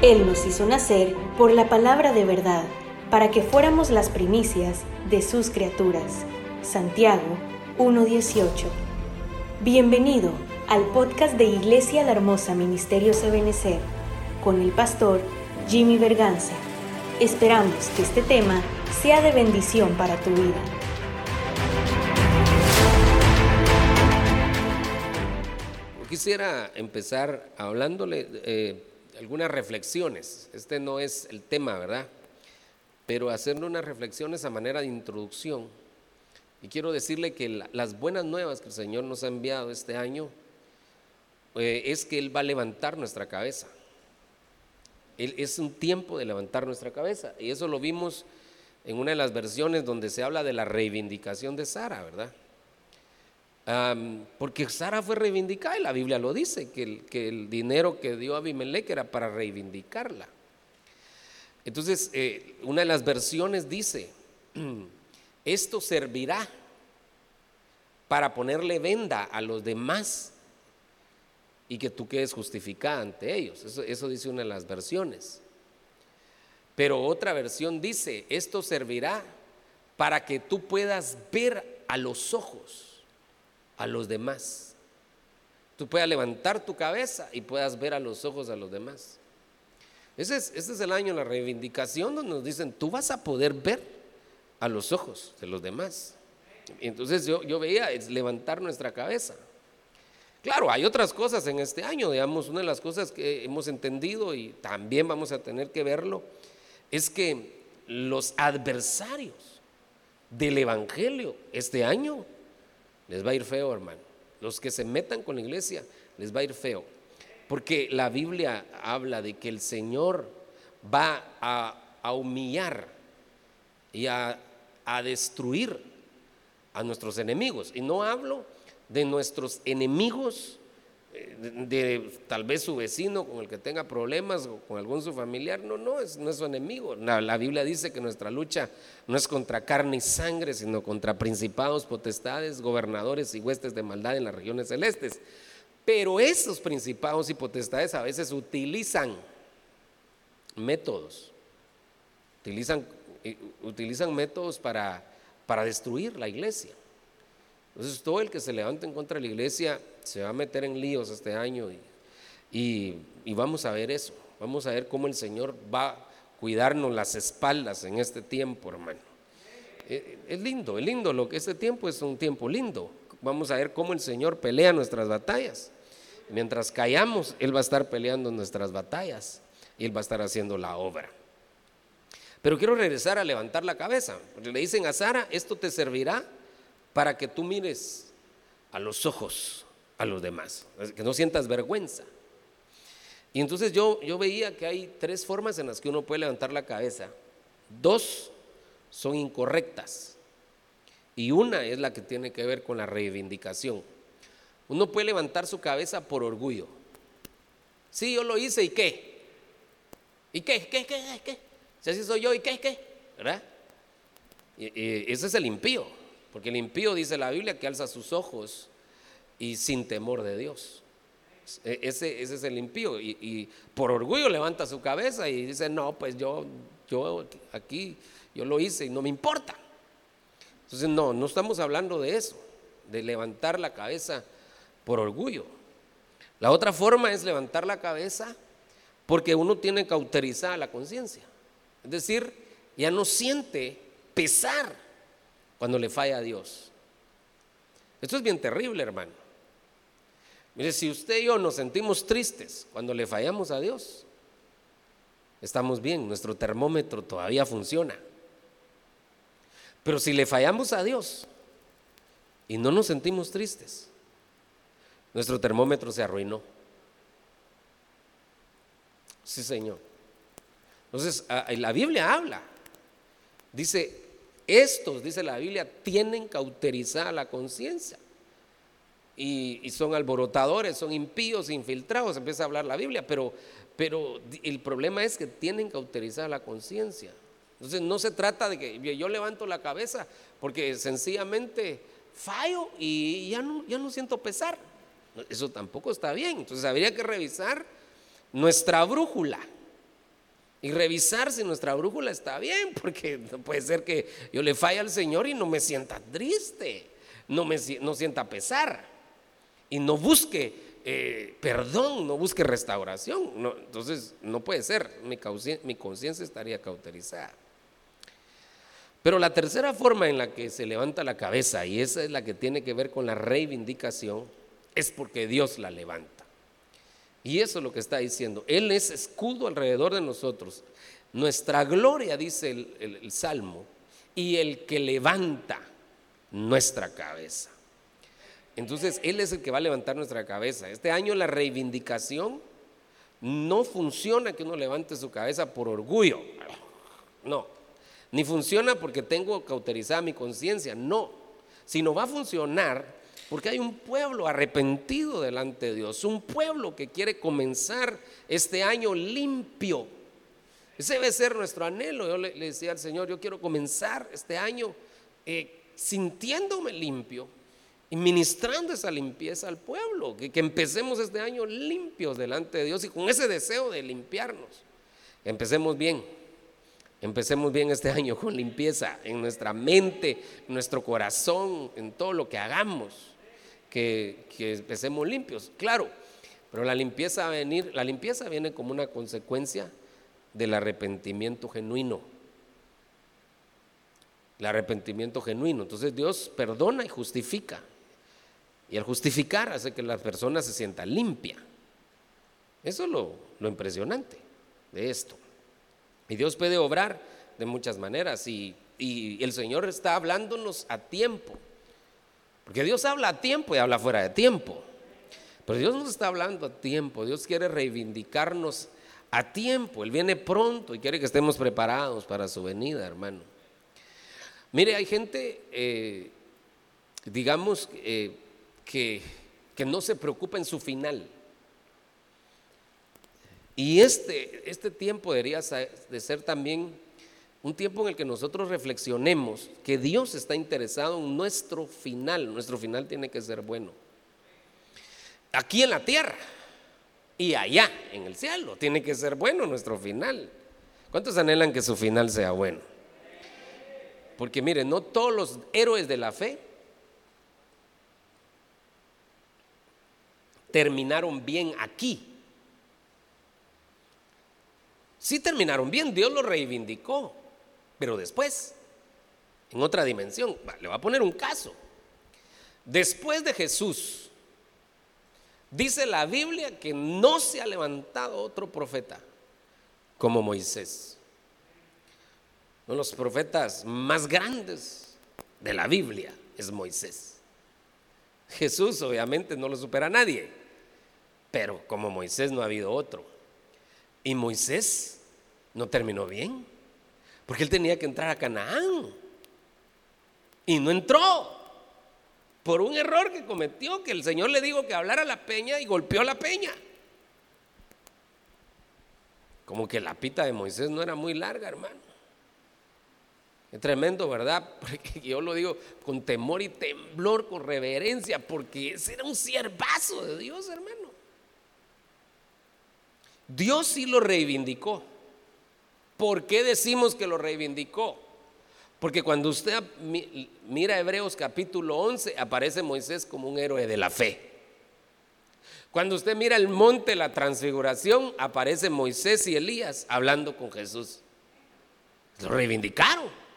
Él nos hizo nacer por la palabra de verdad, para que fuéramos las primicias de sus criaturas. Santiago 1.18. Bienvenido al podcast de Iglesia La Hermosa Ministerio Ebenecer con el pastor Jimmy Berganza. Esperamos que este tema sea de bendición para tu vida. Quisiera empezar hablándole eh, algunas reflexiones. Este no es el tema, ¿verdad? Pero hacerle unas reflexiones a manera de introducción. Y quiero decirle que las buenas nuevas que el Señor nos ha enviado este año eh, es que Él va a levantar nuestra cabeza. Él, es un tiempo de levantar nuestra cabeza. Y eso lo vimos en una de las versiones donde se habla de la reivindicación de Sara, ¿verdad? Porque Sara fue reivindicada y la Biblia lo dice, que el, dinero que dio Abimelech era para reivindicarla. Entonces, eh, una de las versiones dice, esto servirá para ponerle venda a los demás y que tú quedes justificada ante ellos. Eso dice una de las versiones. Pero otra versión dice, esto servirá para que tú puedas ver a los ojos a los demás. Tú puedas levantar tu cabeza y puedas ver a los ojos a los demás. Ese es, es el año de la reivindicación donde nos dicen, tú vas a poder ver a los ojos de los demás. Entonces yo, yo veía es levantar nuestra cabeza. Claro, hay otras cosas en este año, digamos, una de las cosas que hemos entendido y también vamos a tener que verlo, es que los adversarios del Evangelio este año les va a ir feo, hermano. Los que se metan con la iglesia, les va a ir feo. Porque la Biblia habla de que el Señor va a, humillar y a, destruir a nuestros enemigos. Y no hablo de nuestros enemigos de, tal vez su vecino con el que tenga problemas o con algún su familiar, no, no, es, no es su enemigo. La, la, Biblia dice que nuestra lucha no es contra carne y sangre, sino contra principados, potestades, gobernadores y huestes de maldad en las regiones celestes. Pero esos principados y potestades a veces utilizan métodos, utilizan, eh, utilizan métodos para, para destruir la iglesia. Entonces todo el que se levante en contra de la iglesia se va a meter en líos este año y, vamos a ver eso, vamos a ver cómo el Señor va a cuidarnos las espaldas en este tiempo, hermano. Eh, es lindo, es lindo, lo que este tiempo es un tiempo lindo. Vamos a ver cómo el Señor pelea nuestras batallas. Mientras callamos, Él va a estar peleando nuestras batallas y Él va a estar haciendo la obra. Pero quiero regresar a levantar la cabeza. Le dicen a Sara, esto te servirá para que tú mires a los ojos a los demás, que no sientas vergüenza. Y entonces yo, yo veía que hay tres formas en las que uno puede levantar la cabeza. Dos son incorrectas y una es la que tiene que ver con la reivindicación. Uno puede levantar su cabeza por orgullo. Sí, yo lo hice y qué. ¿Y qué? ¿Qué? ¿Qué? ¿Qué? Si así soy yo, ¿y qué? ¿Qué? ¿Verdad? y ese es el impío. Porque el impío dice la Biblia que alza sus ojos y sin temor de Dios. E, ese, ese es el impío. Y, por orgullo levanta su cabeza y dice, no, pues yo, yo aquí, yo lo hice y no me importa. Entonces, no, no estamos hablando de eso, de levantar la cabeza por orgullo. La otra forma es levantar la cabeza porque uno tiene cauterizada la conciencia. Es decir, ya no siente pesar cuando le falla a Dios. Esto es bien terrible, hermano. Mire, si usted y yo nos sentimos tristes cuando le fallamos a Dios, estamos bien, nuestro termómetro todavía funciona. Pero si le fallamos a Dios y no nos sentimos tristes, nuestro termómetro se arruinó. Sí, Señor. Entonces, la Biblia habla. Dice, estos, dice la Biblia, tienen cauterizada la conciencia. Y, son alborotadores, son impíos, infiltrados, empieza a hablar la Biblia, pero, pero el problema es que tienen cauterizada la conciencia. Entonces no se trata de que yo levanto la cabeza porque sencillamente fallo y ya no, ya no siento pesar. Eso tampoco está bien. Entonces habría que revisar nuestra brújula. y revisar si nuestra brújula está bien, porque puede ser que yo le falle al Señor y no me sienta triste, no me no sienta pesar y no busque eh, perdón, no busque restauración. entonces no puede ser, mi, mi conciencia estaría cauterizada. Pero la tercera forma en la que se levanta la cabeza, y esa es la que tiene que ver con la reivindicación, es porque Dios la levanta. Y eso es lo que está diciendo. Él es escudo alrededor de nosotros. Nuestra gloria, dice el, Salmo, y el que levanta nuestra cabeza. Entonces, Él es el que va a levantar nuestra cabeza. Este año la reivindicación no funciona que uno levante su cabeza por orgullo. No. Ni funciona porque tengo cauterizada mi conciencia. No. Sino va a funcionar porque hay un pueblo arrepentido delante de Dios, un pueblo que quiere comenzar este año limpio. Ese debe ser nuestro anhelo. Yo le, decía al Señor, yo quiero comenzar este año eh, sintiéndome limpio ministrando esa limpieza al pueblo. Que, que empecemos este año limpios delante de Dios y con ese deseo de limpiarnos. Empecemos bien. Empecemos bien este año con limpieza en nuestra mente, en nuestro corazón, en todo lo que hagamos que, empecemos limpios, claro, pero la limpieza, va a venir, la limpieza viene como una consecuencia del arrepentimiento genuino. El arrepentimiento genuino. Entonces Dios perdona y justifica. Y al justificar hace que la persona se sienta limpia. Eso es lo, impresionante de esto. Y Dios puede obrar de muchas maneras. y el Señor está hablándonos a tiempo. Porque Dios habla a tiempo y habla fuera de tiempo. Pero Dios nos está hablando a tiempo. Dios quiere reivindicarnos a tiempo. Él viene pronto y quiere que estemos preparados para su venida, hermano. Mire, hay gente, eh, digamos, eh, que, que no se preocupa en su final. Y este, este tiempo debería de ser también un tiempo en el que nosotros reflexionemos que Dios está interesado en nuestro final. Nuestro final tiene que ser bueno. Aquí en la tierra y allá en el cielo tiene que ser bueno nuestro final. ¿Cuántos anhelan que su final sea bueno? Porque miren, no todos los héroes de la fe terminaron bien aquí. Sí terminaron bien, Dios lo reivindicó. Pero después, en otra dimensión, le voy a poner un caso. Después de Jesús, dice la Biblia que no se ha levantado otro profeta como Moisés. Uno de los profetas más grandes de la Biblia es Moisés. Jesús obviamente no lo supera a nadie, pero como Moisés no ha habido otro. Y Moisés no terminó bien. Porque él tenía que entrar a Canaán. Y no entró. Por un error que cometió, que el Señor le dijo que hablara la peña y golpeó la peña. Como que la pita de Moisés no era muy larga, hermano. Es tremendo, ¿verdad? Porque yo lo digo con temor y temblor, con reverencia, porque ese era un siervazo de Dios, hermano. Dios sí lo reivindicó. ¿Por qué decimos que lo reivindicó? Porque cuando usted mira Hebreos capítulo 11, aparece Moisés como un héroe de la fe. Cuando usted mira el monte, la transfiguración, aparece Moisés y Elías hablando con Jesús. Lo reivindicaron.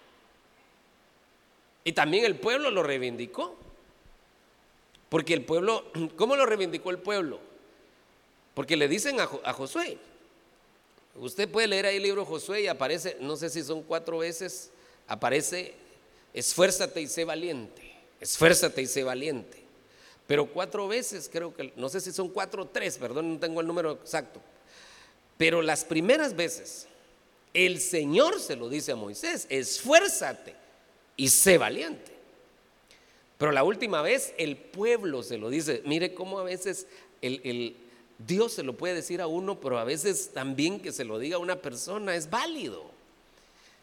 Y también el pueblo lo reivindicó. Porque el pueblo, ¿cómo lo reivindicó el pueblo? Porque le dicen a, a Josué, Usted puede leer ahí el libro Josué y aparece, no sé si son cuatro veces, aparece, esfuérzate y sé valiente, esfuérzate y sé valiente. Pero cuatro veces, creo que, no sé si son cuatro o tres, perdón, no tengo el número exacto. Pero las primeras veces, el Señor se lo dice a Moisés, esfuérzate y sé valiente. Pero la última vez el pueblo se lo dice. Mire cómo a veces el, Dios se lo puede decir a uno, pero a veces también que se lo diga a una persona es válido.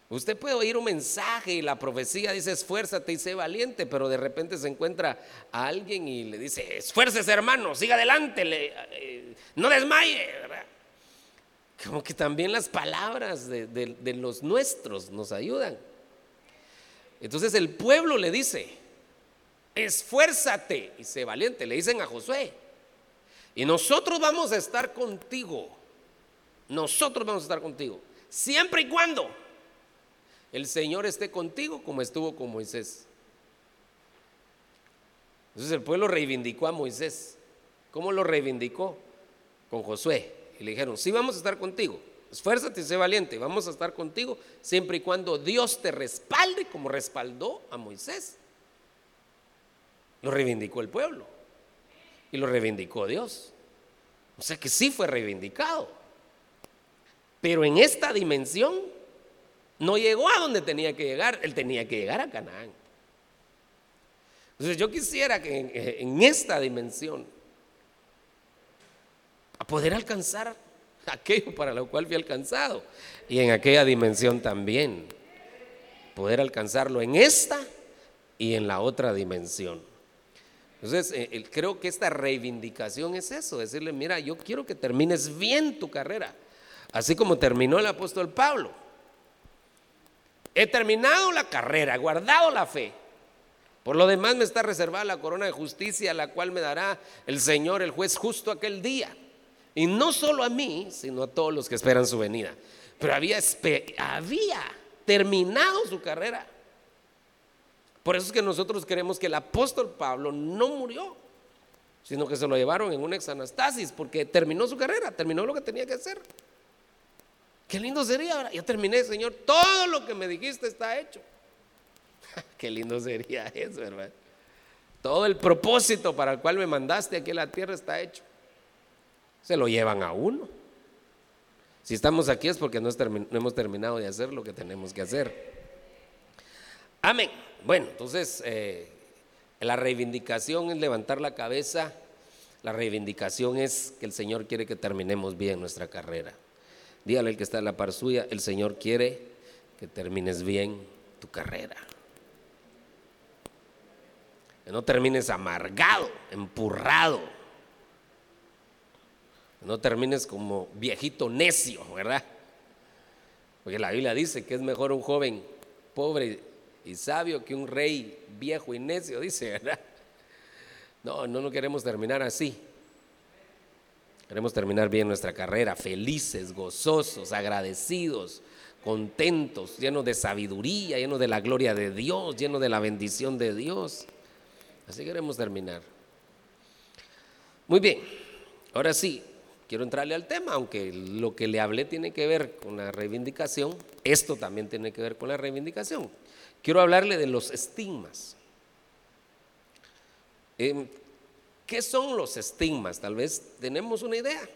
Usted puede oír un mensaje y la profecía dice esfuérzate y sé valiente, pero de repente se encuentra a alguien y le dice esfuércese hermano, siga adelante, eh, no desmaye. como que también las palabras de, los nuestros nos ayudan. Entonces el pueblo le dice, esfuérzate y sé valiente, le dicen a Josué. Y nosotros vamos a estar contigo. Nosotros vamos a estar contigo. Siempre y cuando el Señor esté contigo como estuvo con Moisés. Entonces el pueblo reivindicó a Moisés. ¿Cómo lo reivindicó? Con Josué. Y le dijeron, sí vamos a estar contigo. Esfuérzate y sé valiente. Vamos a estar contigo siempre y cuando Dios te respalde como respaldó a Moisés. Lo reivindicó el pueblo. Y lo reivindicó Dios. O sea que sí fue reivindicado. Pero en esta dimensión no llegó a donde tenía que llegar. Él tenía que llegar a Canaán. Entonces yo quisiera que en, esta dimensión, a poder alcanzar aquello para lo cual fui alcanzado, y en aquella dimensión también, poder alcanzarlo en esta y en la otra dimensión. Entonces, eh, creo que esta reivindicación es eso, decirle, mira, yo quiero que termines bien tu carrera, así como terminó el apóstol Pablo. He terminado la carrera, guardado la fe. Por lo demás me está reservada la corona de justicia, la cual me dará el Señor, el juez justo aquel día. Y no solo a mí, sino a todos los que esperan su venida. Pero había, había terminado su carrera. Por eso es que nosotros queremos que el apóstol Pablo no murió, sino que se lo llevaron en un exanastasis, porque terminó su carrera, terminó lo que tenía que hacer. Qué lindo sería ahora. Ya terminé, Señor. Todo lo que me dijiste está hecho. Qué lindo sería eso, hermano. Todo el propósito para el cual me mandaste aquí a la tierra está hecho. Se lo llevan a uno. Si estamos aquí es porque no, hemos terminado de hacer lo que tenemos que hacer. Amén. Bueno, entonces eh, la reivindicación es levantar la cabeza. La reivindicación es que el Señor quiere que terminemos bien nuestra carrera. Dígale al que está en la par suya, el Señor quiere que termines bien tu carrera que no termines amargado, empurrado, no termines como viejito necio, ¿verdad? Porque la Biblia dice que es mejor un joven pobre y sabio que un rey viejo y necio, dice, ¿verdad? No, no, no queremos terminar así. Queremos terminar bien nuestra carrera, felices, gozosos, agradecidos, contentos, llenos de sabiduría, llenos de la gloria de Dios, llenos de la bendición de Dios. Así queremos terminar. Muy bien, ahora sí, quiero entrarle al tema, aunque lo que le hablé tiene que ver con la reivindicación, esto también tiene que ver con la reivindicación. Quiero hablarle de los estigmas. Em, ¿Qué son los estigmas? Tal vez tenemos una idea,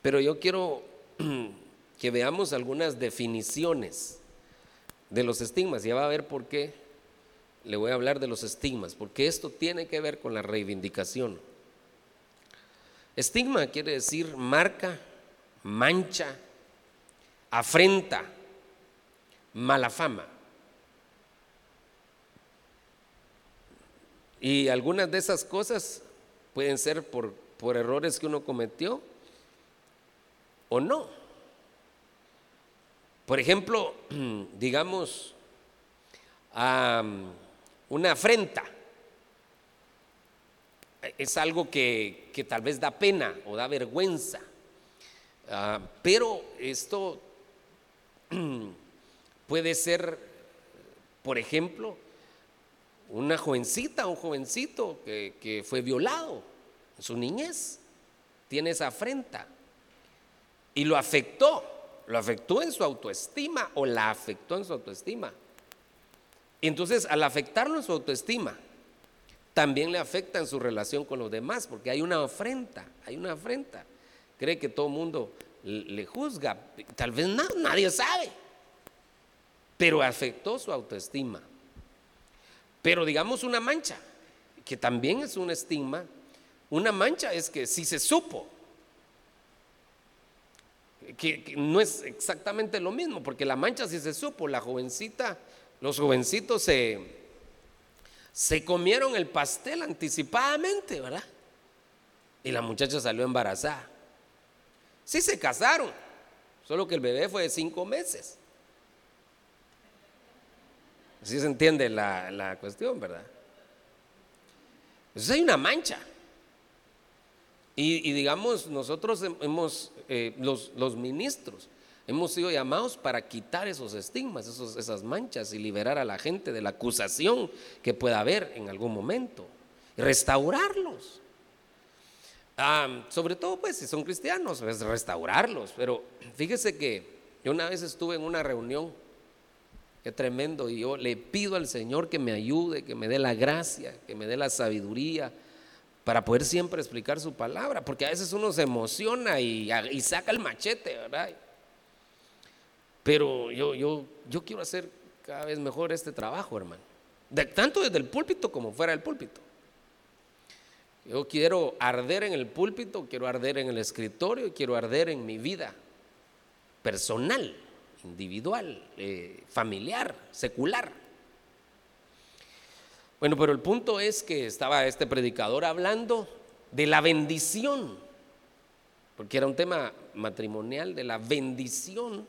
pero yo quiero que veamos algunas definiciones de los estigmas. Ya va a ver por qué le voy a hablar de los estigmas, porque esto tiene que ver con la reivindicación. Estigma quiere decir marca, mancha, afrenta, mala fama. Y algunas de esas cosas pueden ser por, por errores que uno cometió o no. Por ejemplo, digamos, una afrenta. Es algo que, tal vez da pena o da vergüenza. Ah, pero esto puede ser, por ejemplo, una jovencita, un jovencito que, que fue violado en su niñez, tiene esa afrenta y lo afectó, lo afectó en su autoestima o la afectó en su autoestima. Entonces, al afectarlo en su autoestima, también le afecta en su relación con los demás, porque hay una afrenta, hay una afrenta. Cree que todo el mundo le juzga, tal vez nadie sabe, pero afectó su autoestima. Pero digamos una mancha, que también es un estigma, una mancha es que si se supo, que, no es exactamente lo mismo, porque la mancha si se supo, la jovencita los jovencitos se, se comieron el pastel anticipadamente, ¿verdad? Y la muchacha salió embarazada. Sí se casaron, solo que el bebé fue de cinco meses. Así se entiende la, cuestión, ¿verdad? Entonces hay una mancha. Y, digamos, nosotros hemos, eh, los, los, ministros, hemos sido llamados para quitar esos estigmas, esos, esas manchas y liberar a la gente de la acusación que pueda haber en algún momento. Restaurarlos. Sobre todo, pues, si son cristianos, pues restaurarlos. Pero fíjese que yo una vez estuve en una reunión Qué tremendo. Y yo le pido al Señor que me ayude, que me dé la gracia, que me dé la sabiduría para poder siempre explicar su palabra. Porque a veces uno se emociona y, saca el machete, ¿verdad? Pero yo, yo, yo quiero hacer cada vez mejor este trabajo, hermano. Tanto desde el púlpito como fuera del púlpito. Yo quiero arder en el púlpito, quiero arder en el escritorio quiero arder en mi vida personal individual, eh, familiar, secular. Bueno, pero el punto es que estaba este predicador hablando de la bendición, porque era un tema matrimonial, de la bendición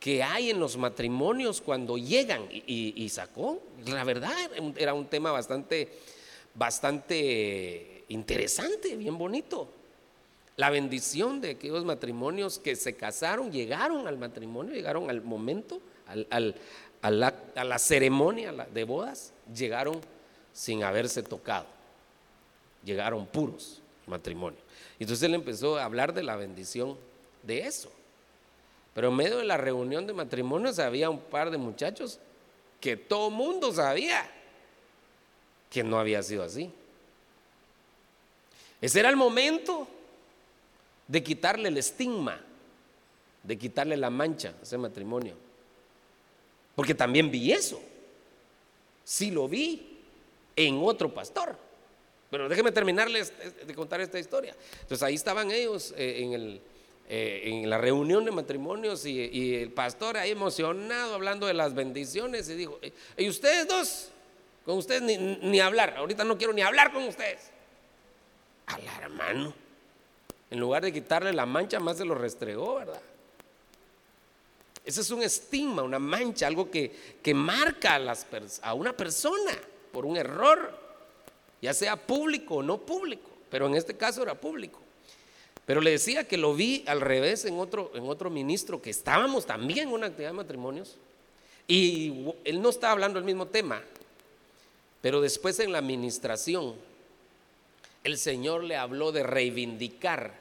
que hay en los matrimonios cuando llegan y, sacó, la verdad, era un tema bastante, bastante interesante, bien bonito la bendición de aquellos matrimonios que se casaron, llegaron al matrimonio, llegaron al momento, a, la, ceremonia de bodas, llegaron sin haberse tocado, llegaron puros matrimonio. Entonces él empezó a hablar de la bendición de eso. Pero en medio de la reunión de matrimonios había un par de muchachos que todo mundo sabía que no había sido así. Ese era el momento de quitarle el estigma, de quitarle la mancha a ese matrimonio. Porque también vi eso. Sí lo vi en otro pastor. Pero déjeme terminarles de contar esta historia. Entonces ahí estaban ellos eh, en, el, eh, en, la reunión de matrimonios y, el pastor ahí emocionado hablando de las bendiciones y dijo, ¿y ustedes dos? Con ustedes ni, ni hablar, ahorita no quiero ni hablar con ustedes. Al hermano. En lugar de quitarle la mancha, más se lo restregó, ¿verdad? Ese es un estigma, una mancha, algo que, que marca a una persona por un error, ya sea público o no público, pero en este caso era público. Pero le decía que lo vi al revés en otro, en otro ministro, que estábamos también en una actividad de matrimonios, y él no estaba hablando del mismo tema, pero después en la administración, el Señor le habló de reivindicar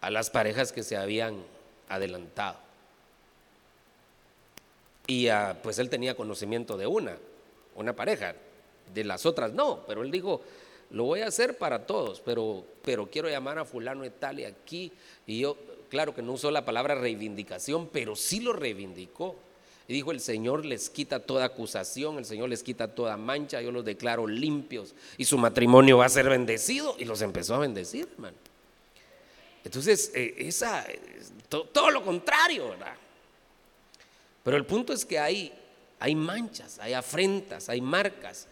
a las parejas que se habían adelantado. Y ah, pues él tenía conocimiento de una, una pareja, de las otras no, pero él dijo, lo voy a hacer para todos, pero, pero quiero llamar a fulano de tal y aquí. Y yo, claro que no usó la palabra reivindicación, pero sí lo reivindicó. Y dijo, el Señor les quita toda acusación, el Señor les quita toda mancha, yo los declaro limpios y su matrimonio va a ser bendecido. Y los empezó a bendecir, hermano. Entonces, eh, esa, todo lo contrario, ¿verdad? Pero el punto es que hay, hay manchas, hay afrentas, hay marcas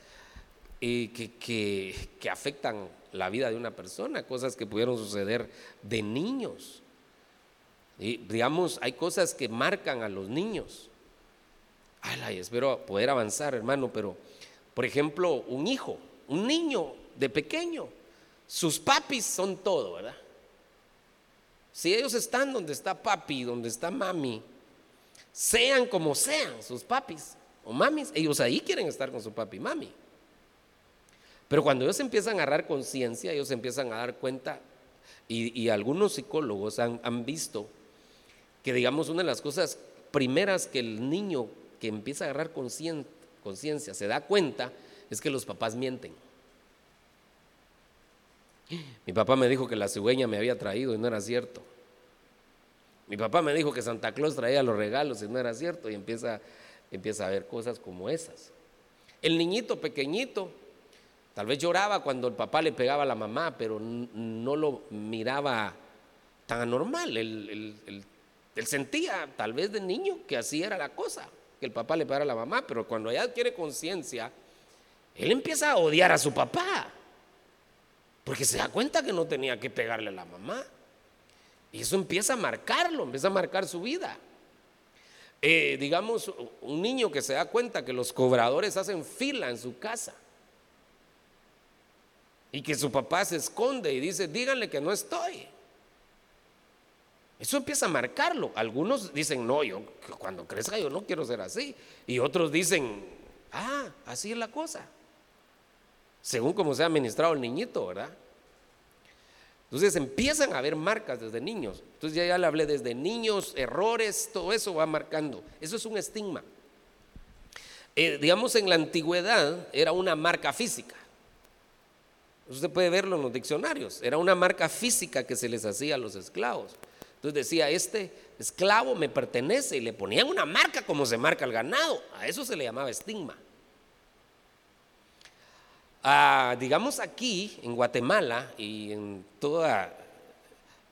eh, que, afectan la vida de una persona, cosas que pudieron suceder de niños. Y, digamos, hay cosas que marcan a los niños. Ay, espero poder avanzar, hermano, pero, por ejemplo, un hijo, un niño de pequeño, sus papis son todo, ¿verdad? Si ellos están donde está papi, donde está mami, sean como sean sus papis o mamis, ellos ahí quieren estar con su papi y mami. Pero cuando ellos empiezan a agarrar conciencia, ellos empiezan a dar cuenta, y, algunos psicólogos han, visto que, digamos, una de las cosas primeras que el niño que empieza a agarrar conciencia se da cuenta es que los papás mienten. Mi papá me dijo que la cigüeña me había traído y no era cierto. Mi papá me dijo que Santa Claus traía los regalos y no era cierto y empieza, empieza a ver cosas como esas. El niñito pequeñito tal vez lloraba cuando el papá le pegaba a la mamá, pero no lo miraba tan anormal. Él, sentía tal vez de niño que así era la cosa, que el papá le pegara a la mamá, pero cuando ella adquiere conciencia, él empieza a odiar a su papá. Porque se da cuenta que no tenía que pegarle a la mamá. Y eso empieza a marcarlo, empieza a marcar su vida. Eh, digamos, un niño que se da cuenta que los cobradores hacen fila en su casa y que su papá se esconde y dice, díganle que no estoy. Eso empieza a marcarlo. Algunos dicen, no, yo cuando crezca yo no quiero ser así. Y otros dicen, ah, así es la cosa. Según como se ha administrado el niñito, ¿verdad? Entonces empiezan a haber marcas desde niños. Entonces ya, ya le hablé desde niños, errores, todo eso va marcando. Eso es un estigma. Eh, digamos, en la antigüedad era una marca física. Usted puede verlo en los diccionarios. Era una marca física que se les hacía a los esclavos. Entonces decía, este esclavo me pertenece y le ponían una marca como se marca el ganado. A eso se le llamaba estigma. Ah, digamos aquí, en Guatemala y en toda,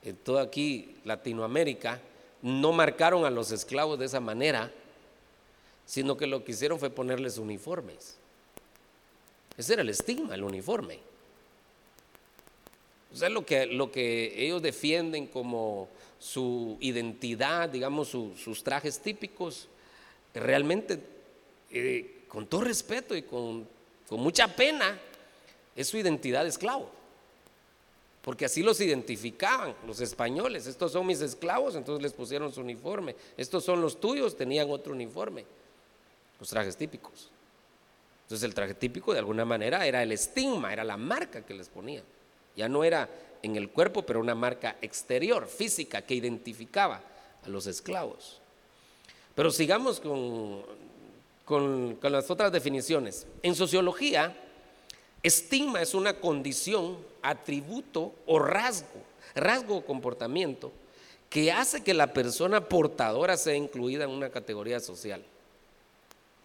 en toda aquí Latinoamérica, no marcaron a los esclavos de esa manera, sino que lo que hicieron fue ponerles uniformes. Ese era el estigma, el uniforme. O sea, lo que, lo que ellos defienden como su identidad, digamos, sus trajes típicos, realmente, eh, con todo respeto y con, con mucha pena, es su identidad de esclavo. Porque así los identificaban los españoles. Estos son mis esclavos, entonces les pusieron su uniforme. Estos son los tuyos, tenían otro uniforme. Los trajes típicos. Entonces el traje típico de alguna manera era el estigma, era la marca que les ponían. Ya no era en el cuerpo, pero una marca exterior, física, que identificaba a los esclavos. Pero sigamos con, con, las otras definiciones. En sociología, estigma es una condición, atributo o rasgo, rasgo o comportamiento que hace que la persona portadora sea incluida en una categoría social.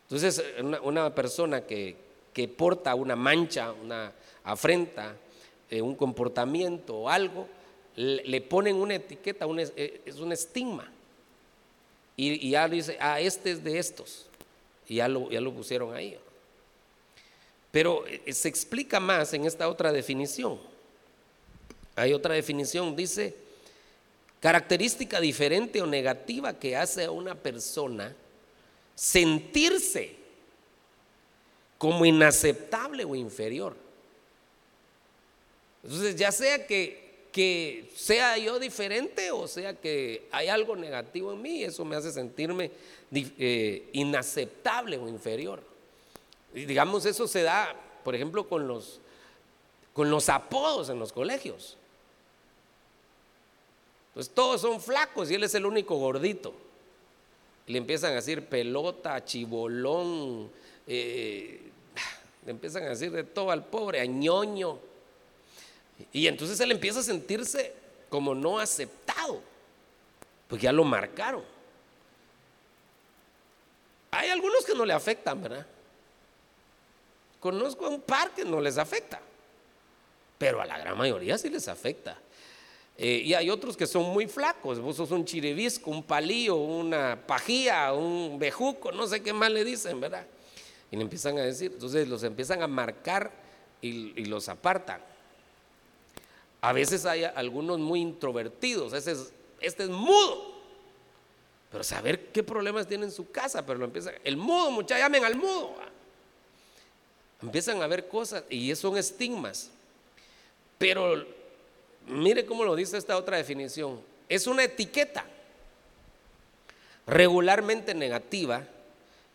Entonces, una, persona que, que porta una mancha, una afrenta, eh, un comportamiento o algo, le, ponen una etiqueta, eh, es un estigma. Y, ya dice, ah, este es de estos. Y ya lo, ya lo pusieron ahí. Pero eh, se explica más en esta otra definición. Hay otra definición, dice, característica diferente o negativa que hace a una persona sentirse como inaceptable o inferior. Entonces, ya sea que, que sea yo diferente o sea que hay algo negativo en mí, eso me hace sentirme eh, inaceptable o inferior. Y digamos, eso se da, por ejemplo, con los, con los apodos en los colegios. Pues todos son flacos y él es el único gordito. le empiezan a decir pelota, chibolón, eh, le empiezan a decir de todo al pobre, añoño. Y entonces él empieza a sentirse como no aceptado, porque ya lo marcaron. Hay algunos que no le afectan, ¿verdad? Conozco a un par que no les afecta, pero a la gran mayoría sí les afecta. Eh, y hay otros que son muy flacos. Vos sos un chiribisco, un palillo, una pajía, un bejuco, no sé qué más le dicen, ¿verdad? Y le empiezan a decir, entonces los empiezan a marcar y los apartan. A veces hay algunos muy introvertidos, este es, este es mudo. Pero saber qué problemas tiene en su casa, pero lo empieza, el mudo, muchachos, llamen al mudo. Empiezan a ver cosas y son estigmas. Pero mire cómo lo dice esta otra definición. Es una etiqueta regularmente negativa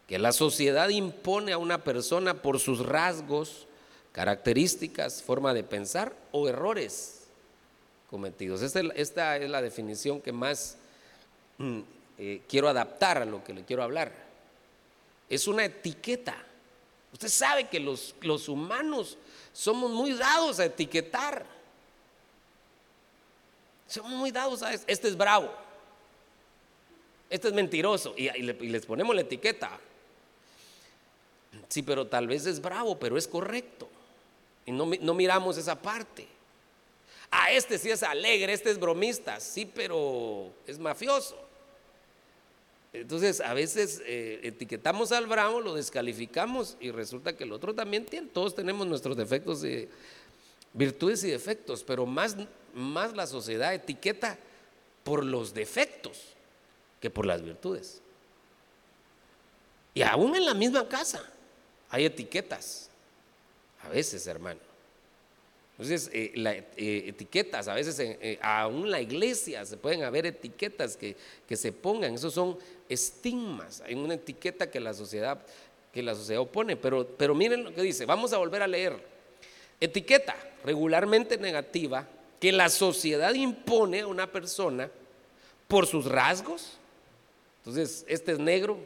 que la sociedad impone a una persona por sus rasgos, características, forma de pensar o errores cometidos. Esta, es la definición que más mm, eh, quiero adaptar a lo que le quiero hablar. Es una etiqueta. Usted sabe que los, los humanos somos muy dados a etiquetar. Somos muy dados a este es bravo, este es mentiroso y, les ponemos la etiqueta. Sí, pero tal vez es bravo, pero es correcto. Y no, no miramos esa parte. Ah, este sí es alegre, este es bromista, sí, pero es mafioso. Entonces, a veces eh, etiquetamos al bravo, lo descalificamos y resulta que el otro también tiene. Todos tenemos nuestros defectos, virtudes y defectos, pero más, más la sociedad etiqueta por los defectos que por las virtudes. Y aún en la misma casa hay etiquetas, a veces, hermano. Entonces, eh, eh, etiquetas, a veces eh, aún en la iglesia se pueden haber etiquetas que, que, se pongan, esos son estigmas, hay una etiqueta que la sociedad, que la sociedad opone, pero, pero miren lo que dice, vamos a volver a leer. Etiqueta regularmente negativa que la sociedad impone a una persona por sus rasgos. Entonces, este es negro,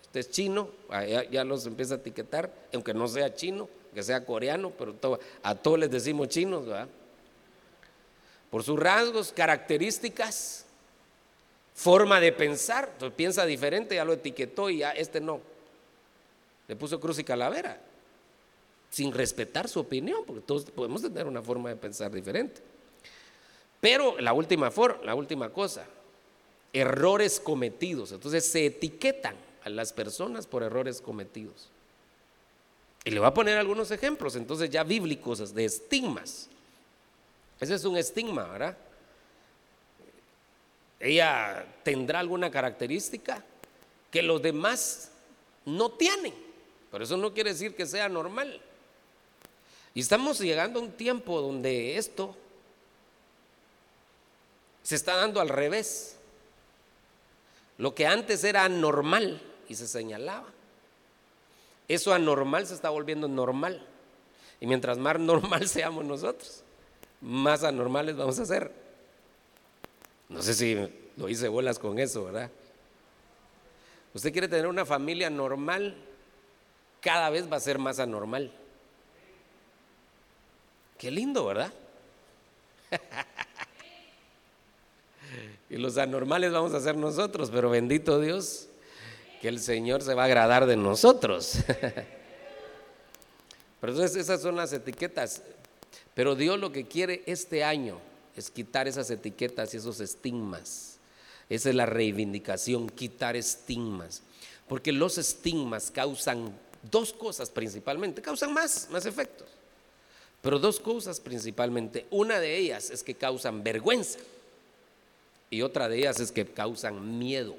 este es chino, ah, ya, los empieza a etiquetar, aunque no sea chino, que sea coreano, pero a todos les decimos chinos, ¿verdad? Por sus rasgos, características, forma de pensar, entonces piensa diferente, ya lo etiquetó y ya este no. Le puso cruz y calavera, sin respetar su opinión, porque todos podemos tener una forma de pensar diferente. Pero la última forma, la última cosa, errores cometidos. Entonces se etiquetan a las personas por errores cometidos. Y le voy a poner algunos ejemplos, entonces ya bíblicos, de estigmas. Ese es un estigma, ¿verdad? Ella tendrá alguna característica que los demás no tienen, pero eso no quiere decir que sea normal. Y estamos llegando a un tiempo donde esto se está dando al revés. Lo que antes era anormal y se señalaba, eso anormal se está volviendo normal. Y mientras más normal seamos nosotros, más anormales vamos a ser. No sé si lo hice bolas con eso, ¿verdad? Usted quiere tener una familia normal, cada vez va a ser más anormal. Qué lindo, ¿verdad? y los anormales vamos a ser nosotros, pero bendito Dios, que el Señor se va a agradar de nosotros. Pero entonces esas son las etiquetas. Pero Dios lo que quiere este año es quitar esas etiquetas y esos estigmas. Esa es la reivindicación, quitar estigmas. Porque los estigmas causan dos cosas principalmente, causan más, más efectos. Pero dos cosas principalmente. Una de ellas es que causan vergüenza y otra de ellas es que causan miedo.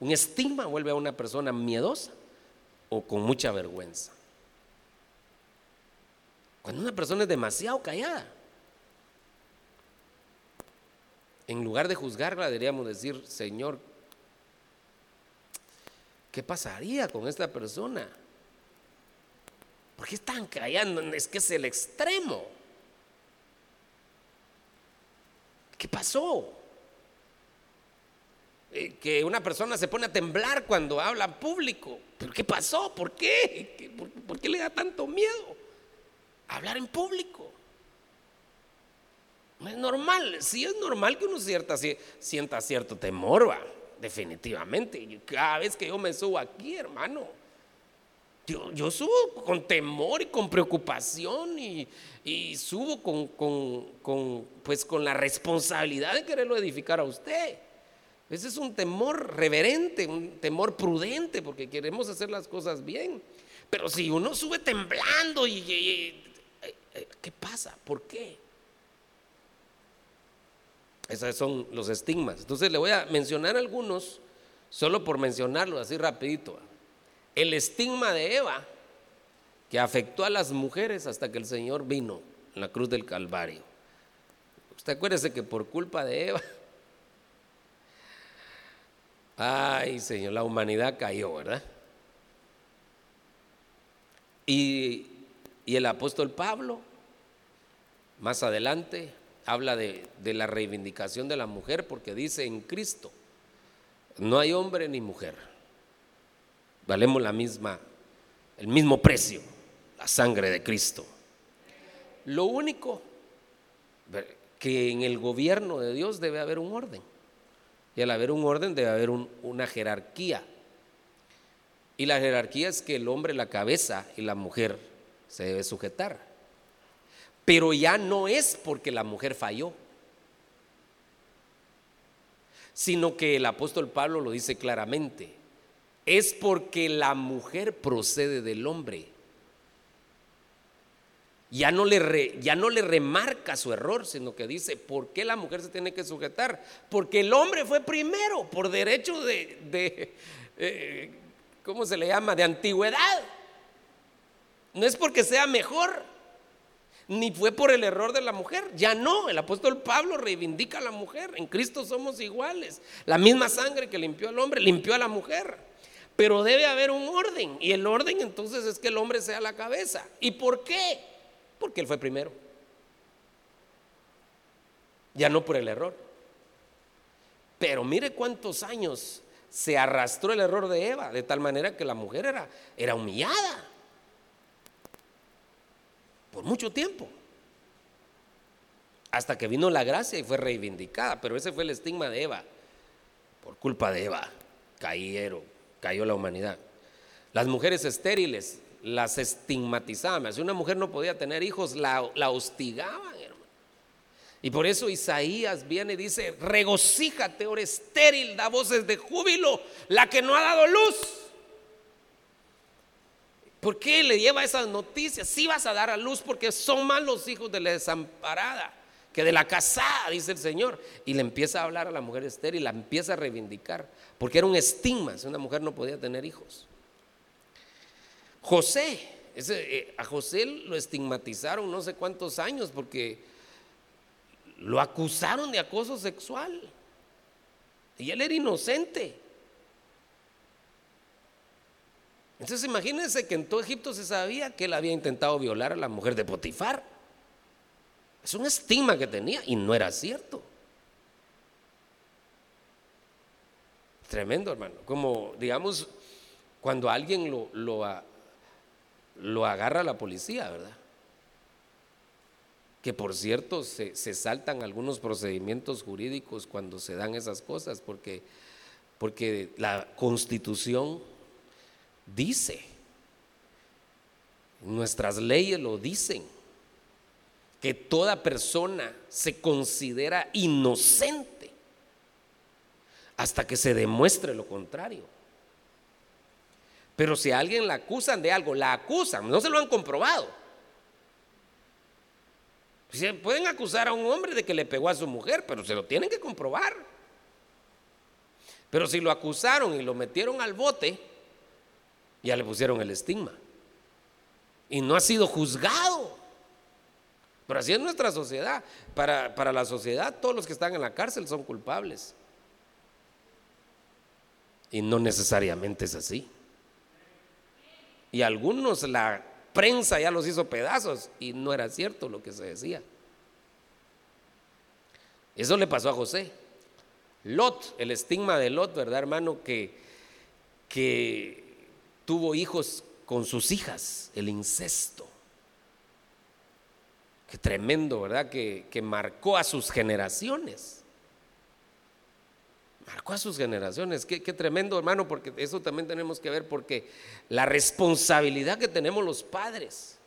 Un estigma vuelve a una persona miedosa o con mucha vergüenza. Cuando una persona es demasiado callada, en lugar de juzgarla, deberíamos decir, Señor, ¿qué pasaría con esta persona? ¿Por qué están callando? Es que es el extremo. ¿Qué pasó? Eh, que una persona se pone a temblar cuando habla en público. ¿Pero qué pasó? ¿Por qué? ¿Por, qué le da tanto miedo hablar en público? Es normal. Sí es normal que uno cierta, sienta cierto temor, va, definitivamente. Cada vez que yo me subo aquí, hermano, yo, subo con temor y con preocupación y, subo con, pues, con la responsabilidad de quererlo edificar a usted. Ese es un temor reverente, un temor prudente, porque queremos hacer las cosas bien. Pero si uno sube temblando y, eh, ¿qué pasa? ¿Por qué? Esos son los estigmas. Entonces le voy a mencionar algunos, solo por mencionarlo así rapidito. El estigma de Eva, que afectó a las mujeres hasta que el Señor vino en la cruz del Calvario. Usted acuérdese que por culpa de Eva Ay, Señor, la humanidad cayó, ¿verdad? Y, el apóstol Pablo, más adelante, habla de, de la reivindicación de la mujer porque dice en Cristo, no hay hombre ni mujer. Valemos la misma, el mismo precio, la sangre de Cristo. Lo único que en el gobierno de Dios debe haber un orden. Y al haber un orden debe haber una jerarquía. Y la jerarquía es que el hombre la cabeza y la mujer se debe sujetar. Pero ya no es porque la mujer falló, sino que el apóstol Pablo lo dice claramente. Es porque la mujer procede del hombre. Ya no, le ya no le remarca su error, sino que dice, ¿por qué la mujer se tiene que sujetar? Porque el hombre fue primero, por derecho de, eh, ¿cómo se le llama? De antigüedad. No es porque sea mejor, ni fue por el error de la mujer. Ya no, el apóstol Pablo reivindica a la mujer. En Cristo somos iguales. La misma sangre que limpió al hombre, limpió a la mujer. Pero debe haber un orden. Y el orden entonces es que el hombre sea la cabeza. ¿Y por qué? Porque él fue primero. Ya no por el error. Pero mire cuántos años se arrastró el error de Eva, de tal manera que la mujer era, era humillada por mucho tiempo. Hasta que vino la gracia y fue reivindicada. Pero ese fue el estigma de Eva. Por culpa de Eva cayeron, cayó la humanidad. Las mujeres estériles las estigmatizaban. Si una mujer no podía tener hijos, la, la hostigaban, hermano. Y por eso Isaías viene y dice, regocíjate, ora estéril, da voces de júbilo, la que no ha dado luz. ¿Por qué le lleva esas noticias? Si vas a dar a luz porque son más los hijos de la desamparada que de la casada, dice el Señor. Y le empieza a hablar a la mujer estéril, la empieza a reivindicar, porque era un estigma si una mujer no podía tener hijos. José, eh, a José lo estigmatizaron no sé cuántos años porque lo acusaron de acoso sexual. Y él era inocente. Entonces imagínense que en todo Egipto se sabía que él había intentado violar a la mujer de Potifar. Es un estigma que tenía y no era cierto. Tremendo, hermano. Como, digamos, cuando alguien lo, lo, lo agarra la policía, ¿verdad? Que por cierto se, saltan algunos procedimientos jurídicos cuando se dan esas cosas, porque, porque la constitución dice, nuestras leyes lo dicen, que toda persona se considera inocente hasta que se demuestre lo contrario. Pero si a alguien la acusan de algo, la acusan, no se lo han comprobado. Pueden acusar a un hombre de que le pegó a su mujer, pero se lo tienen que comprobar. Pero si lo acusaron y lo metieron al bote, ya le pusieron el estigma. Y no ha sido juzgado. Pero así es nuestra sociedad. Para, para la sociedad, todos los que están en la cárcel son culpables. Y no necesariamente es así. Y algunos la prensa ya los hizo pedazos y no era cierto lo que se decía. Eso le pasó a José. Lot, el estigma de Lot, ¿verdad, hermano? Que, que tuvo hijos con sus hijas, el incesto. Qué tremendo, ¿verdad? Que, que marcó a sus generaciones marcó a sus generaciones. Qué, tremendo, hermano, porque eso también tenemos que ver, porque la responsabilidad que tenemos los padres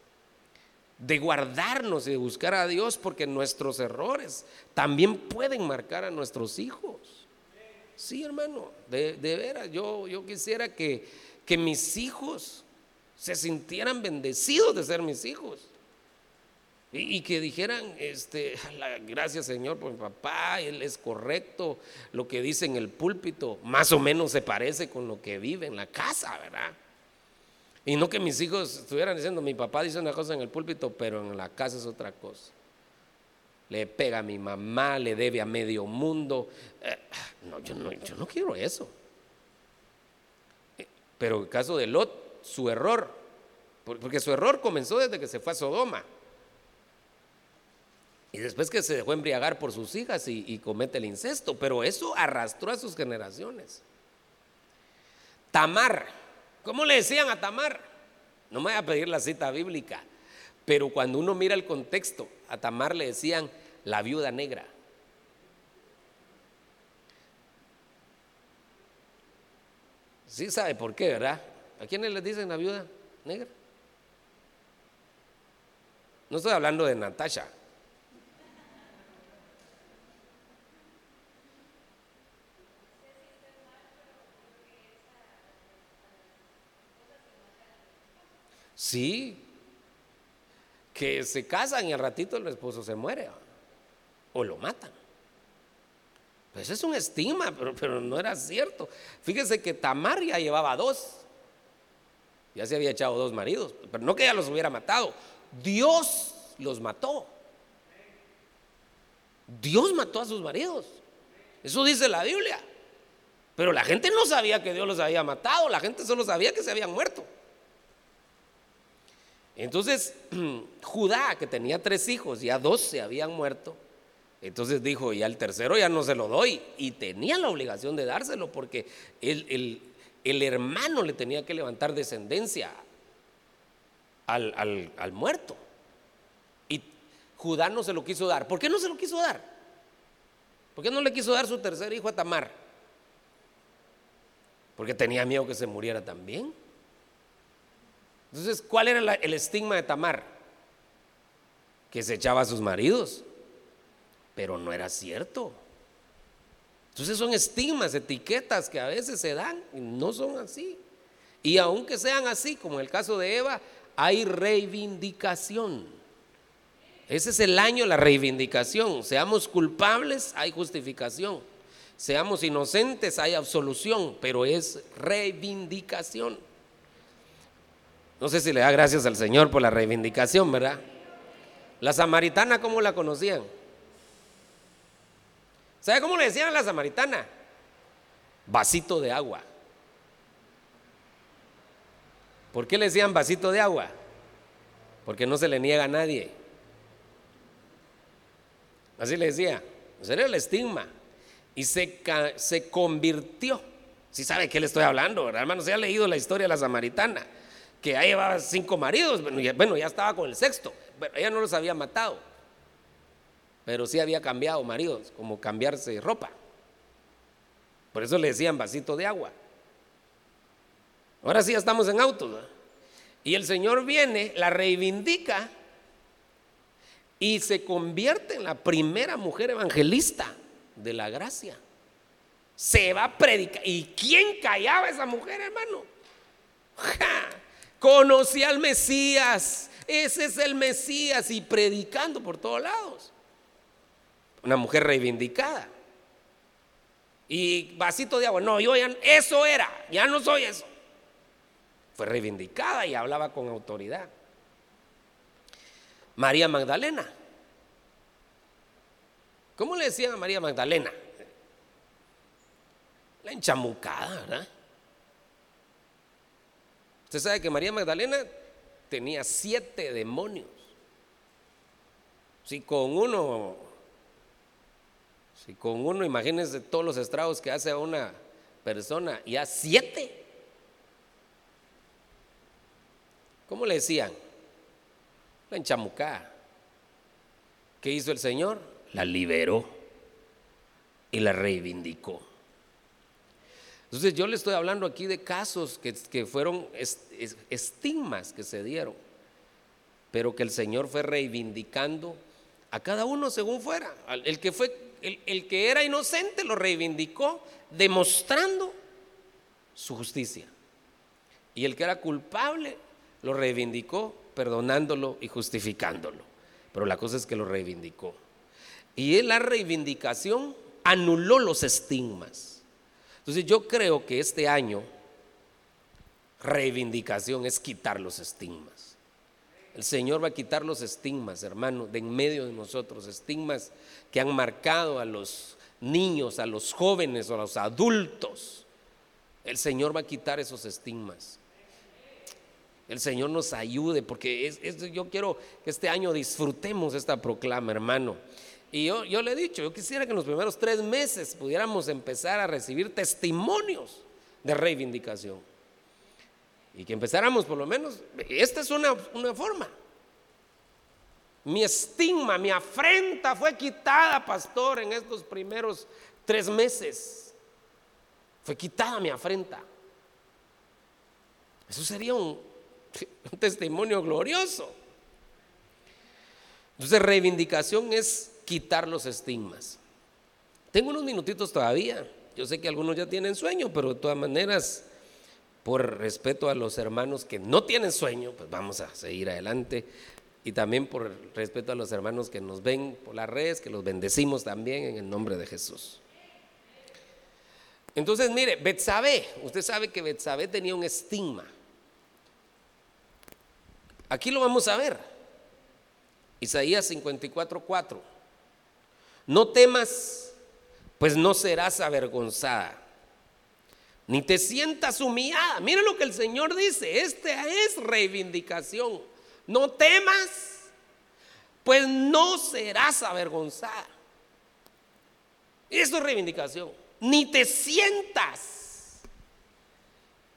de guardarnos y de buscar a Dios, porque nuestros errores también pueden marcar a nuestros hijos. Sí, hermano, de, veras, yo, yo quisiera que, que mis hijos se sintieran bendecidos de ser mis hijos. Y, que dijeran, este, gracias Señor por mi papá, él es correcto, lo que dice en el púlpito, más o menos se parece con lo que vive en la casa, ¿verdad? Y no que mis hijos estuvieran diciendo, mi papá dice una cosa en el púlpito, pero en la casa es otra cosa. Le pega a mi mamá, le debe a medio mundo. Eh, no, yo no, yo no quiero eso. Pero el caso de Lot, su error, porque su error comenzó desde que se fue a Sodoma. Y después que se dejó embriagar por sus hijas y, comete el incesto, pero eso arrastró a sus generaciones. Tamar, ¿cómo le decían a Tamar? No me voy a pedir la cita bíblica, pero cuando uno mira el contexto, a Tamar le decían la viuda negra. Sí sabe por qué, ¿verdad? ¿A quiénes les dicen la viuda negra? No estoy hablando de Natasha, Sí, que se casan y al ratito el esposo se muere o lo matan. Pues es un estigma, pero, no era cierto. Fíjese que Tamar ya llevaba dos. Ya se había echado dos maridos, pero no que ella los hubiera matado. Dios los mató. Dios mató a sus maridos. Eso dice la Biblia. Pero la gente no sabía que Dios los había matado, la gente solo sabía que se habían muerto. Entonces, Judá, que tenía tres hijos, ya dos se habían muerto, entonces dijo, ya el tercero ya no se lo doy. Y tenía la obligación de dárselo porque el, hermano le tenía que levantar descendencia al, al muerto. Y Judá no se lo quiso dar. ¿Por qué no se lo quiso dar? ¿Por qué no le quiso dar su tercer hijo a Tamar? Porque tenía miedo que se muriera también. Entonces, ¿cuál era el estigma de Tamar? Que se echaba a sus maridos. Pero no era cierto. Entonces son estigmas, etiquetas que a veces se dan y no son así. Y aunque sean así, como en el caso de Eva, hay reivindicación. Ese es el año de la reivindicación. Seamos culpables, hay justificación. Seamos inocentes, hay absolución, pero es reivindicación. No sé si le da gracias al Señor por la reivindicación, ¿verdad? La samaritana, ¿cómo la conocían? ¿Sabe cómo le decían a la samaritana? Vasito de agua. ¿Por qué le decían vasito de agua? Porque no se le niega a nadie. Así le decía. Ese era el estigma. Y se, se convirtió. Si sabe de qué le estoy hablando, ¿verdad, hermano? Se ha leído la historia de la samaritana que ya llevaba cinco maridos, bueno ya, estaba con el sexto, pero ella no los había matado, pero sí había cambiado maridos, como cambiarse ropa. Por eso le decían vasito de agua. Ahora sí ya estamos en autos. Y el Señor viene, la reivindica y se convierte en la primera mujer evangelista de la gracia. Se va a predicar. ¿Y quién callaba a esa mujer, hermano? Conocí al Mesías. Ese es el Mesías y predicando por todos lados. Una mujer reivindicada. Y vasito de agua. No, yo ya, eso era, ya no soy eso. Fue reivindicada y hablaba con autoridad. María Magdalena. ¿Cómo le decían a María Magdalena? La enchamucada, ¿verdad? Usted sabe que María Magdalena tenía siete demonios. Si con uno, si con uno, imagínense todos los estragos que hace a una persona, y a siete. ¿Cómo le decían? La enchamucada. ¿Qué hizo el Señor? La liberó y la reivindicó. Entonces yo le estoy hablando aquí de casos que, fueron estigmas que se dieron, pero que el Señor fue reivindicando a cada uno según fuera. El que, fue, el, que era inocente lo reivindicó demostrando su justicia. Y el que era culpable lo reivindicó perdonándolo y justificándolo. Pero la cosa es que lo reivindicó. Y la reivindicación anuló los estigmas. Entonces yo creo que este año reivindicación es quitar los estigmas. El Señor va a quitar los estigmas, hermano, de en medio de nosotros, estigmas que han marcado a los niños, a los jóvenes o a los adultos. El Señor va a quitar esos estigmas. El Señor nos ayude, porque yo quiero que este año disfrutemos esta proclama, hermano. Y yo, yo le he dicho, yo quisiera que en los primeros tres meses pudiéramos empezar a recibir testimonios de reivindicación. Y que empezáramos por lo menos, esta es una, una forma. Mi estigma, mi afrenta fue quitada, pastor, en estos primeros tres meses. Fue quitada mi afrenta. Eso sería un, un testimonio glorioso. Entonces, reivindicación es quitar los estigmas. Tengo unos minutitos todavía. Yo sé que algunos ya tienen sueño, pero de todas maneras, por respeto a los hermanos que no tienen sueño, pues vamos a seguir adelante. y también por respeto a los hermanos que nos ven por las redes, que los bendecimos también en el nombre de Jesús. Entonces, mire, Betsabé, usted sabe que Betsabé tenía un estigma. Aquí lo vamos a ver. Isaías 54:4. No temas, pues no serás avergonzada, ni te sientas humillada. Mire lo que el Señor dice, esta es reivindicación. No temas, pues no serás avergonzada. Eso es reivindicación. Ni te sientas.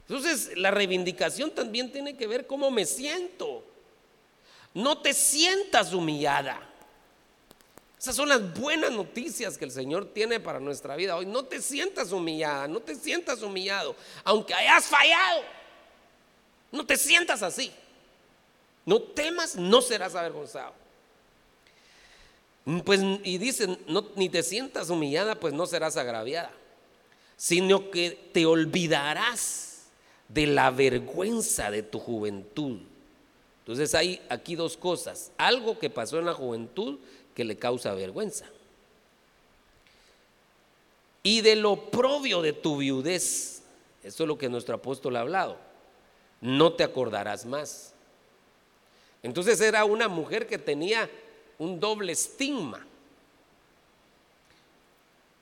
Entonces, la reivindicación también tiene que ver cómo me siento. No te sientas humillada. Esas son las buenas noticias que el Señor tiene para nuestra vida hoy. No te sientas humillada, no te sientas humillado, aunque hayas fallado. No te sientas así. No temas, no serás avergonzado. Pues, y dicen, no, ni te sientas humillada, pues no serás agraviada, sino que te olvidarás de la vergüenza de tu juventud. Entonces hay aquí dos cosas, algo que pasó en la juventud que le causa vergüenza. Y de lo propio de tu viudez, eso es lo que nuestro apóstol ha hablado, no te acordarás más. Entonces era una mujer que tenía un doble estigma.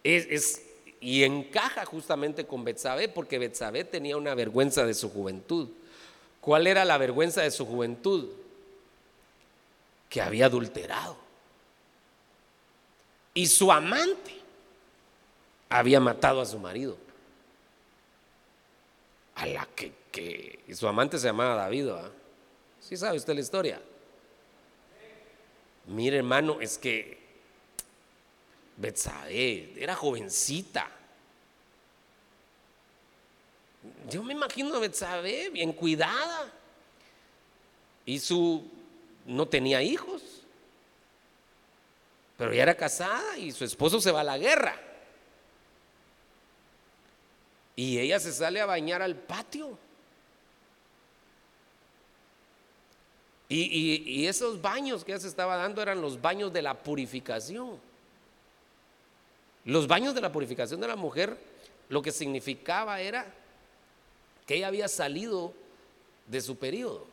y encaja justamente con Betsabé porque Betsabé tenía una vergüenza de su juventud. ¿Cuál era la vergüenza de su juventud? Que había adulterado. Y su amante había matado a su marido. A la que, y su amante se llamaba David. ¿Sí sabe usted la historia? Mire, hermano, es que Betsabe era jovencita. Yo me imagino a Betsabe bien cuidada. Y su no tenía hijos. Pero ya era casada y su esposo se va a la guerra. Y ella se sale a bañar al patio. Y, esos baños que ella se estaba dando eran los baños de la purificación. Los baños de la purificación de la mujer lo que significaba era que ella había salido de su periodo.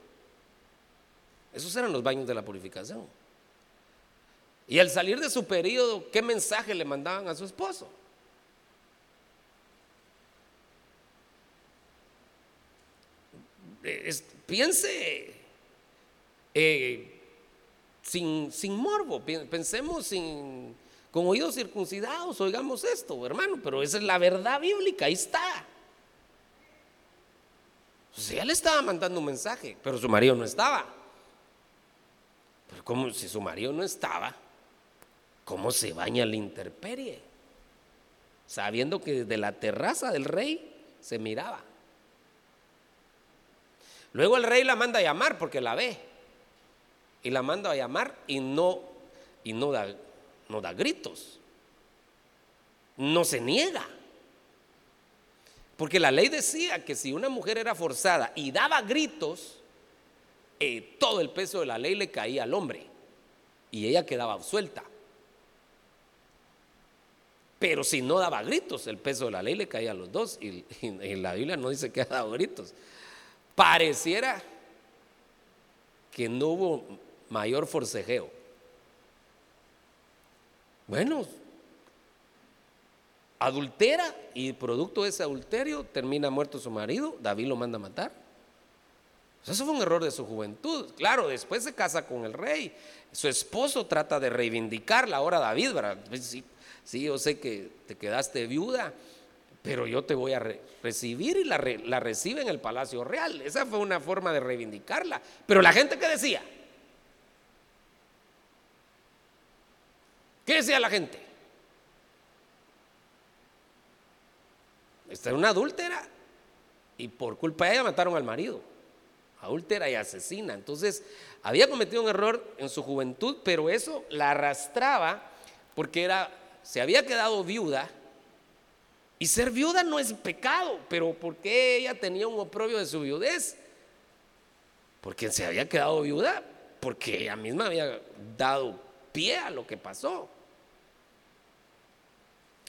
Esos eran los baños de la purificación. Y al salir de su periodo, ¿qué mensaje le mandaban a su esposo? piense eh, sin, sin morbo, pensemos sin, con oídos circuncidados, oigamos esto, hermano, pero esa es la verdad bíblica, ahí está. O sea, le estaba mandando un mensaje, pero su marido no estaba. Pero como si su marido no estaba, ¿cómo se baña la interperie? Sabiendo que desde la terraza del rey se miraba. Luego el rey la manda a llamar porque la ve y la manda a llamar y no, y no da, no da gritos. No se niega. Porque la ley decía que si una mujer era forzada y daba gritos, eh, todo el peso de la ley le caía al hombre y ella quedaba absuelta. Pero si no daba gritos, el peso de la ley le caía a los dos y, la Biblia no dice que ha dado gritos. Pareciera que no hubo mayor forcejeo. Bueno, adultera y producto de ese adulterio termina muerto su marido, David lo manda a matar. Eso fue un error de su juventud. Claro, después se casa con el rey. Su esposo trata de reivindicarla. Ahora David, ¿verdad? Sí, yo sé que te quedaste viuda, pero yo te voy a recibir y la, la recibe en el palacio real. Esa fue una forma de reivindicarla. Pero la gente que decía, ¿Qué decía la gente? Esta era una adúltera y por culpa de ella mataron al marido. Adúltera y asesina. Entonces, había cometido un error en su juventud, pero eso la arrastraba porque era, se había quedado viuda. Y ser viuda no es pecado, pero ¿por qué ella tenía un oprobio de su viudez? Porque se había quedado viuda porque ella misma había dado pie a lo que pasó.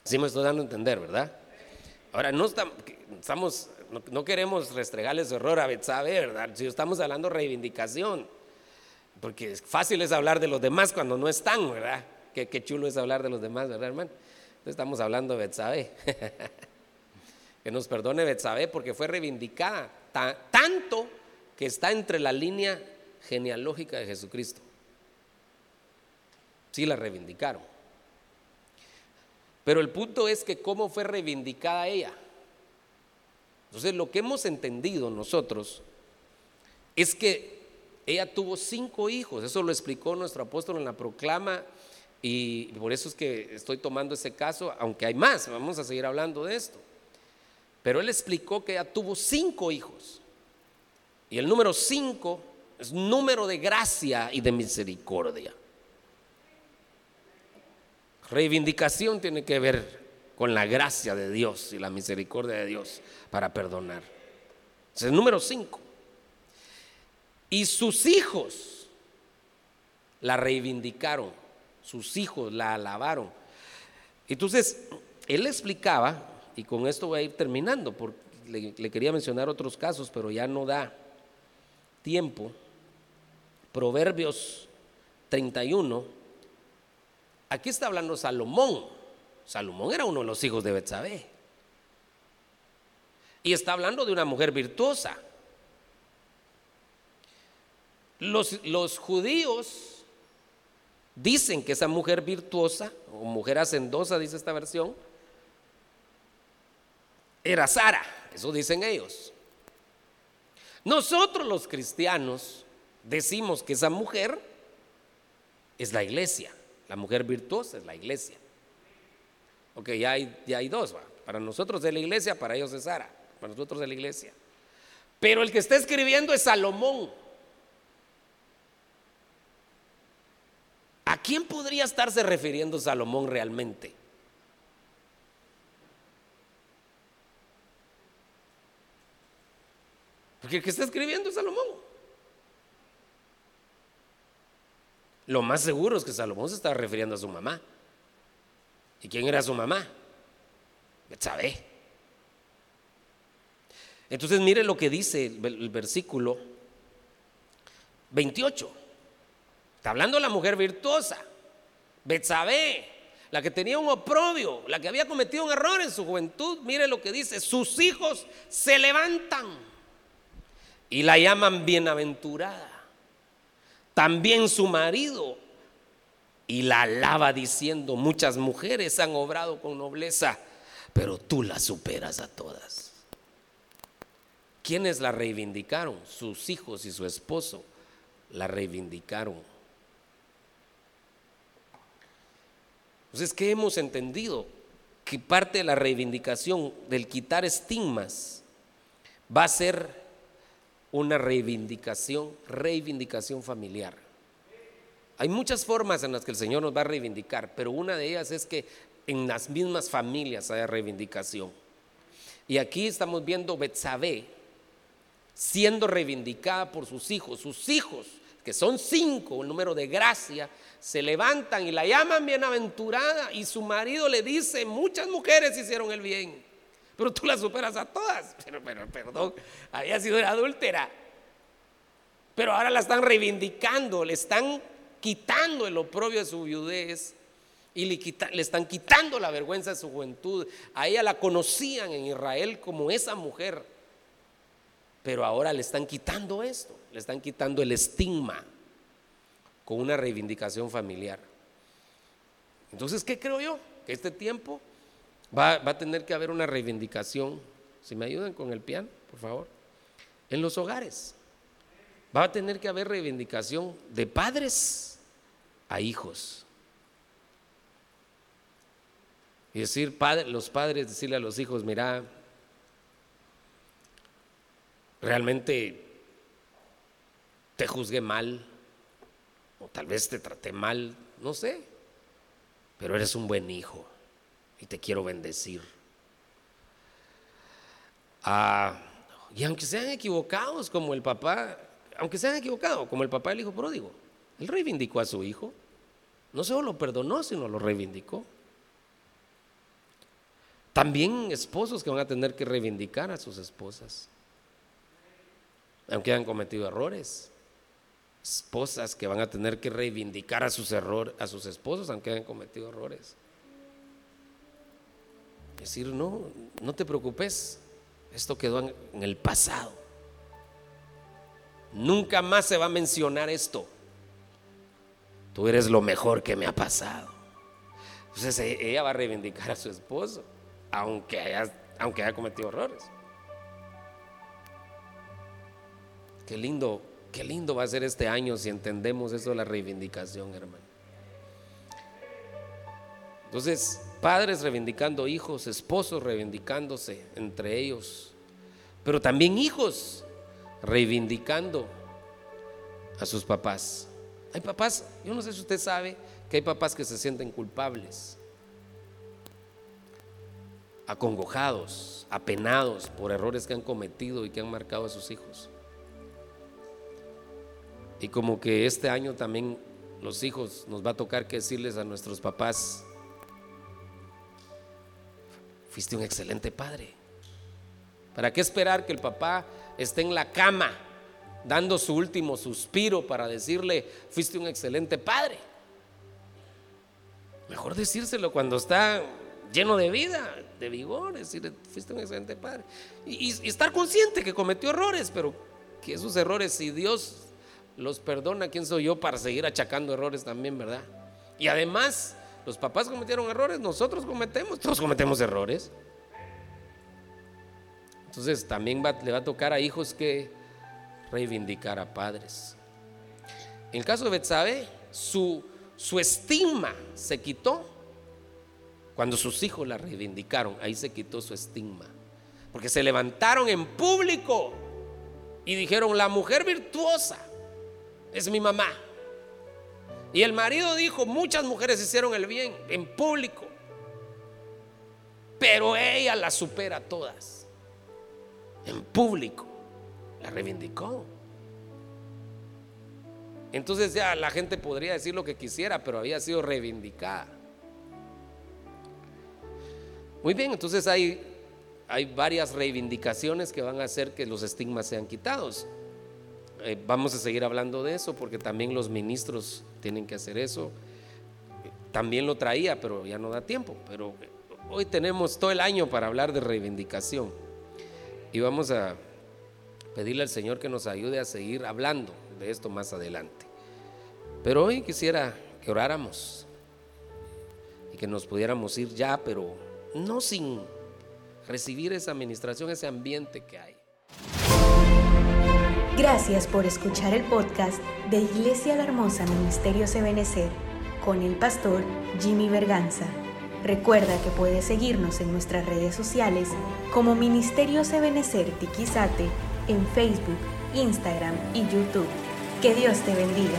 Sí me estoy dando a entender, ¿verdad? Ahora, no estamos, no, queremos restregarle ese error a Betsabe, ¿verdad? Si estamos hablando de reivindicación, porque fácil es hablar de los demás cuando no están, ¿verdad? Qué, qué chulo es hablar de los demás, ¿verdad, hermano? Entonces estamos hablando de Betsabe. que nos perdone Betsabe porque fue reivindicada tanto que está entre la línea genealógica de Jesucristo. Sí la reivindicaron. Pero el punto es que cómo fue reivindicada ella. Entonces lo que hemos entendido nosotros es que ella tuvo cinco hijos, eso lo explicó nuestro apóstol en la proclama y por eso es que estoy tomando ese caso, aunque hay más, vamos a seguir hablando de esto. Pero él explicó que ella tuvo cinco hijos. Y el número cinco es número de gracia y de misericordia. Reivindicación tiene que ver con la gracia de Dios y la misericordia de Dios para perdonar. Es el número cinco. Y sus hijos la reivindicaron, sus hijos la alabaron. Entonces, él explicaba, y con esto voy a ir terminando, porque le, quería mencionar otros casos, pero ya no da tiempo. Proverbios 31, aquí está hablando Salomón. Salomón era uno de los hijos de Betsabé. Y está hablando de una mujer virtuosa. Los, los, judíos dicen que esa mujer virtuosa, o mujer hacendosa, dice esta versión, era Sara, eso dicen ellos. Nosotros los cristianos decimos que esa mujer es la iglesia, la mujer virtuosa es la iglesia. Ok, ya hay, ya hay dos, para nosotros es la iglesia, para ellos es Sara, para nosotros es la iglesia. Pero el que está escribiendo es Salomón. Quién podría estarse refiriendo Salomón realmente? Porque el que está escribiendo es Salomón. Lo más seguro es que Salomón se estaba refiriendo a su mamá. ¿Y quién era su mamá? Betsabé. Entonces mire lo que dice el versículo 28. Está hablando la mujer virtuosa, Betsabé, la que tenía un oprobio, la que había cometido un error en su juventud. Mire lo que dice, sus hijos se levantan y la llaman bienaventurada. También su marido y la alaba diciendo, muchas mujeres han obrado con nobleza, pero tú la superas a todas. ¿Quiénes la reivindicaron? Sus hijos y su esposo la reivindicaron. Entonces, ¿qué hemos entendido? Que parte de la reivindicación del quitar estigmas va a ser una reivindicación, reivindicación familiar. Hay muchas formas en las que el Señor nos va a reivindicar, pero una de ellas es que en las mismas familias haya reivindicación. Y aquí estamos viendo Betsabé siendo reivindicada por sus hijos. Sus hijos, que son cinco, el número de gracia, se levantan y la llaman bienaventurada y su marido le dice, muchas mujeres hicieron el bien pero tú la superas a todas. Pero, pero perdón, había sido adúltera. Pero ahora la están reivindicando, le están quitando el oprobio de su viudez y le, le, están quitando la vergüenza de su juventud. A ella la conocían en Israel como esa mujer, pero ahora le están quitando esto, le están quitando el estigma con una reivindicación familiar. Entonces, ¿qué creo yo? Que este tiempo Va, a tener que haber una reivindicación. Si me ayudan con el piano, por favor. En los hogares. Va a tener que haber reivindicación de padres a hijos. Y decir, los padres, decirle a los hijos, mira, realmente te juzgué mal, o tal vez te traté mal, no sé, pero eres un buen hijo y te quiero bendecir. Ah, y aunque sean equivocados como el papá, aunque sean equivocados como el papá del hijo pródigo, Él reivindicó a su hijo. No solo lo perdonó, sino lo reivindicó. También esposos que van a tener que reivindicar a sus esposas, aunque hayan cometido errores. Esposas que van a tener que reivindicar a sus errores, a sus esposos, aunque hayan cometido errores. Decir, no, no te preocupes, esto quedó en el pasado. Nunca más se va a mencionar esto. Tú eres lo mejor que me ha pasado. Entonces e, ella va a reivindicar a su esposo aunque haya, aunque haya cometido errores. Qué lindo, qué lindo va a ser este año si entendemos eso de la reivindicación, hermano. Entonces, padres reivindicando hijos, esposos reivindicándose entre ellos, pero también hijos reivindicando a sus papás. Hay papás, yo no sé si usted sabe que hay papás que se sienten culpables acongojados, apenados por errores que han cometido y que han marcado a sus hijos. Y como que este año también los hijos nos va a tocar que decirles a nuestros papás, fuiste un excelente padre. ¿Para qué esperar que el papá esté en la cama dando su último suspiro para decirle, fuiste un excelente padre? Mejor decírselo cuando está lleno de vida, de vigor, decir, fuiste un excelente padre. Y, estar consciente que cometió errores, pero que esos errores, si Dios los perdona, ¿quién soy yo para seguir achacando errores también, verdad? Y además, los papás cometieron errores, nosotros cometemos, todos cometemos errores. Entonces también le va a tocar a hijos que reivindicar a padres. En el caso de Betsabe, su, su estigma se quitó cuando sus hijos la reivindicaron, ahí se quitó su estigma. Porque se levantaron en público y dijeron, la mujer virtuosa es mi mamá. Y el marido dijo, muchas mujeres hicieron el bien en público, pero ella la supera todas. En público, la reivindicó. Entonces ya la gente podría decir lo que quisiera, pero había sido reivindicada. Muy bien, entonces hay, hay varias reivindicaciones que van a hacer que los estigmas sean quitados. Eh, vamos a seguir hablando de eso porque también los ministros tienen que hacer eso. También lo traía, pero ya no da tiempo. Pero hoy tenemos todo el año para hablar de reivindicación. Y vamos a pedirle al Señor que nos ayude a seguir hablando de esto más adelante. Pero hoy quisiera que oráramos y que nos pudiéramos ir ya, pero no sin recibir esa administración, ese ambiente que hay. Gracias por escuchar el podcast de Iglesia La Hermosa Ministerio Ebenecer con el pastor Jimmy Berganza. Recuerda que puedes seguirnos en nuestras redes sociales como Ministerio Ebenecer Tiquizate en Facebook, Instagram y YouTube. Que Dios te bendiga.